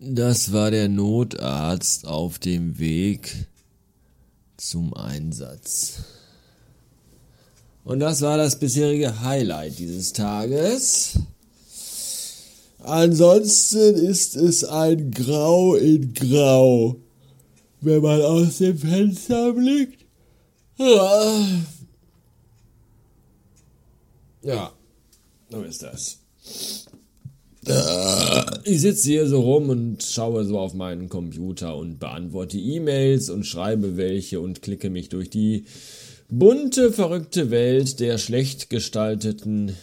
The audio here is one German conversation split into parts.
Das war der Notarzt auf dem Weg zum Einsatz. Und das war das bisherige Highlight dieses Tages. Ansonsten ist es ein Grau in Grau, wenn man aus dem Fenster blickt. Ja, so ist das. Ich sitze hier so rum und schaue so auf meinen Computer und beantworte E-Mails und schreibe welche und klicke mich durch die bunte, verrückte Welt der schlecht gestalteten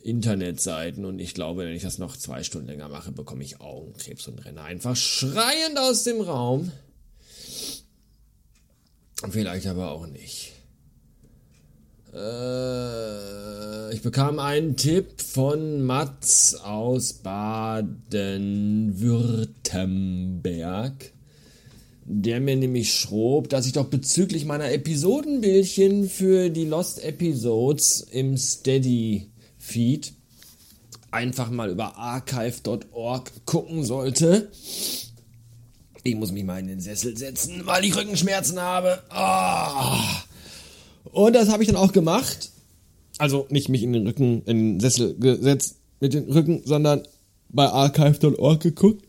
Internetseiten. Und ich glaube, wenn ich das noch zwei Stunden länger mache, bekomme ich Augenkrebs und renne einfach schreiend aus dem Raum. Vielleicht aber auch nicht. Äh, bekam einen Tipp von Mats aus Baden-Württemberg, der mir nämlich schrob, dass ich doch bezüglich meiner Episodenbildchen für die Lost Episodes im Steady Feed einfach mal über archive.org gucken sollte. Ich muss mich mal in den Sessel setzen, weil ich Rückenschmerzen habe. Oh. Und das habe ich dann auch gemacht. Also nicht mich in den Rücken, in den Sessel gesetzt mit den Rücken, sondern bei archive.org geguckt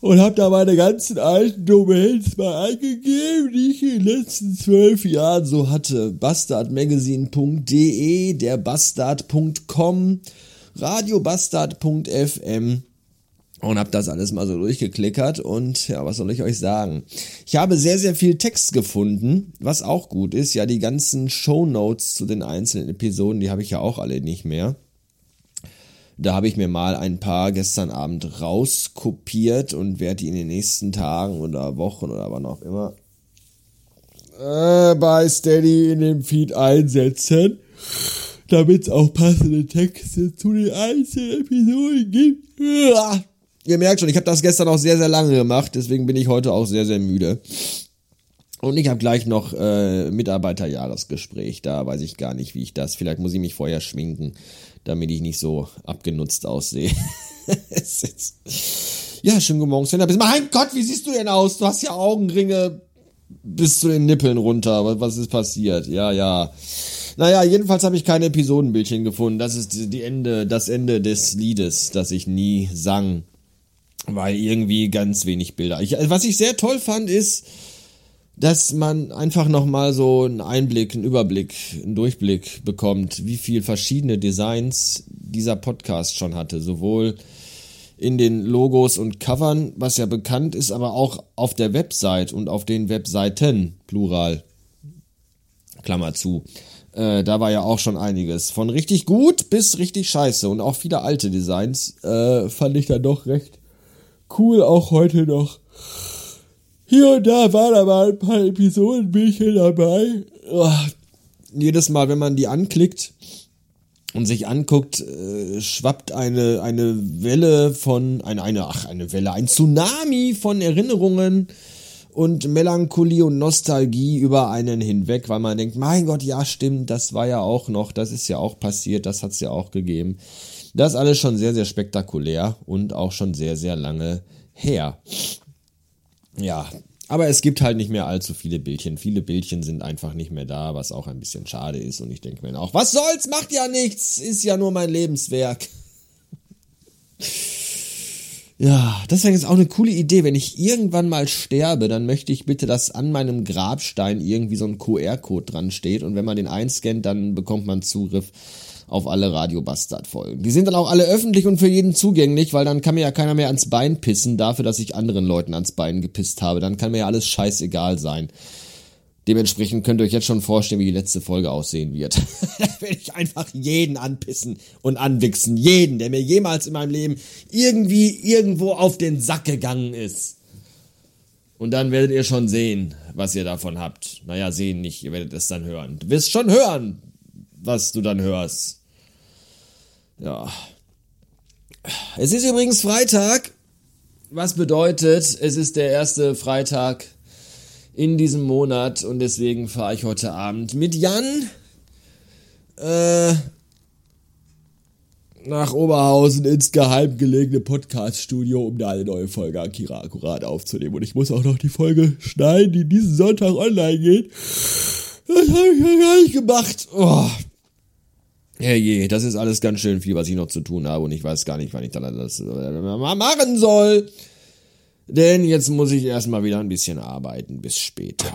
und habe da meine ganzen alten Domains mal eingegeben, die ich in den letzten zwölf Jahren so hatte. Bastardmagazine.de, derbastard.com, radiobastard.fm und habe das alles mal so durchgeklickert und ja, was soll ich euch sagen? Ich habe sehr, sehr viel Text gefunden, was auch gut ist. Ja, die ganzen Show Notes zu den einzelnen Episoden, die habe ich ja auch alle nicht mehr. Da habe ich mir mal ein paar gestern Abend rauskopiert und werde die in den nächsten Tagen oder Wochen oder wann auch immer äh, bei Steady in dem Feed einsetzen, damit es auch passende Texte zu den einzelnen Episoden gibt. Ihr merkt schon, ich habe das gestern auch sehr, sehr lange gemacht, deswegen bin ich heute auch sehr, sehr müde. Und ich habe gleich noch äh, Mitarbeiterjahresgespräch, da weiß ich gar nicht, wie ich das. Vielleicht muss ich mich vorher schminken, damit ich nicht so abgenutzt aussehe. ja, schönen guten Morgen, Sven. Mein Gott, wie siehst du denn aus? Du hast ja Augenringe bis zu den Nippeln runter. Was, ist passiert? Ja, ja. Naja, jedenfalls habe ich keine Episodenbildchen gefunden. Das ist die Ende, das Ende des Liedes, das ich nie sang weil irgendwie ganz wenig Bilder. Ich, was ich sehr toll fand, ist, dass man einfach nochmal so einen Einblick, einen Überblick, einen Durchblick bekommt, wie viel verschiedene Designs dieser Podcast schon hatte. Sowohl in den Logos und Covern, was ja bekannt ist, aber auch auf der Website und auf den Webseiten, Plural, Klammer zu. Äh, da war ja auch schon einiges. Von richtig gut bis richtig scheiße und auch viele alte Designs äh, fand ich dann doch recht cool, auch heute noch. Hier und da waren aber ein paar Episodenbildchen dabei. Oh, jedes Mal, wenn man die anklickt und sich anguckt, äh, schwappt eine, eine Welle von, eine, eine, ach, eine Welle, ein Tsunami von Erinnerungen und Melancholie und Nostalgie über einen hinweg, weil man denkt, mein Gott, ja, stimmt, das war ja auch noch, das ist ja auch passiert, das hat es ja auch gegeben. Das ist alles schon sehr, sehr spektakulär und auch schon sehr, sehr lange her. Ja, aber es gibt halt nicht mehr allzu viele Bildchen. Viele Bildchen sind einfach nicht mehr da, was auch ein bisschen schade ist. Und ich denke mir auch, was soll's, macht ja nichts, ist ja nur mein Lebenswerk. Ja, wäre jetzt auch eine coole Idee. Wenn ich irgendwann mal sterbe, dann möchte ich bitte, dass an meinem Grabstein irgendwie so ein QR-Code dran steht. Und wenn man den einscannt, dann bekommt man Zugriff auf alle Radio Bastard Folgen. Die sind dann auch alle öffentlich und für jeden zugänglich, weil dann kann mir ja keiner mehr ans Bein pissen dafür, dass ich anderen Leuten ans Bein gepisst habe. Dann kann mir ja alles scheißegal sein. Dementsprechend könnt ihr euch jetzt schon vorstellen, wie die letzte Folge aussehen wird. da werde ich einfach jeden anpissen und anwichsen. Jeden, der mir jemals in meinem Leben irgendwie irgendwo auf den Sack gegangen ist. Und dann werdet ihr schon sehen, was ihr davon habt. Naja, sehen nicht, ihr werdet es dann hören. Du wirst schon hören, was du dann hörst. Ja. Es ist übrigens Freitag, was bedeutet, es ist der erste Freitag in diesem Monat und deswegen fahre ich heute Abend mit Jan äh, nach Oberhausen ins geheim gelegene Podcast-Studio, um da eine neue Folge Akira akkurat aufzunehmen. Und ich muss auch noch die Folge schneiden, die diesen Sonntag online geht. Das habe ich ja gar nicht gemacht. Oh. Herrje, das ist alles ganz schön viel, was ich noch zu tun habe und ich weiß gar nicht, wann ich das machen soll. Denn jetzt muss ich erstmal wieder ein bisschen arbeiten. Bis später.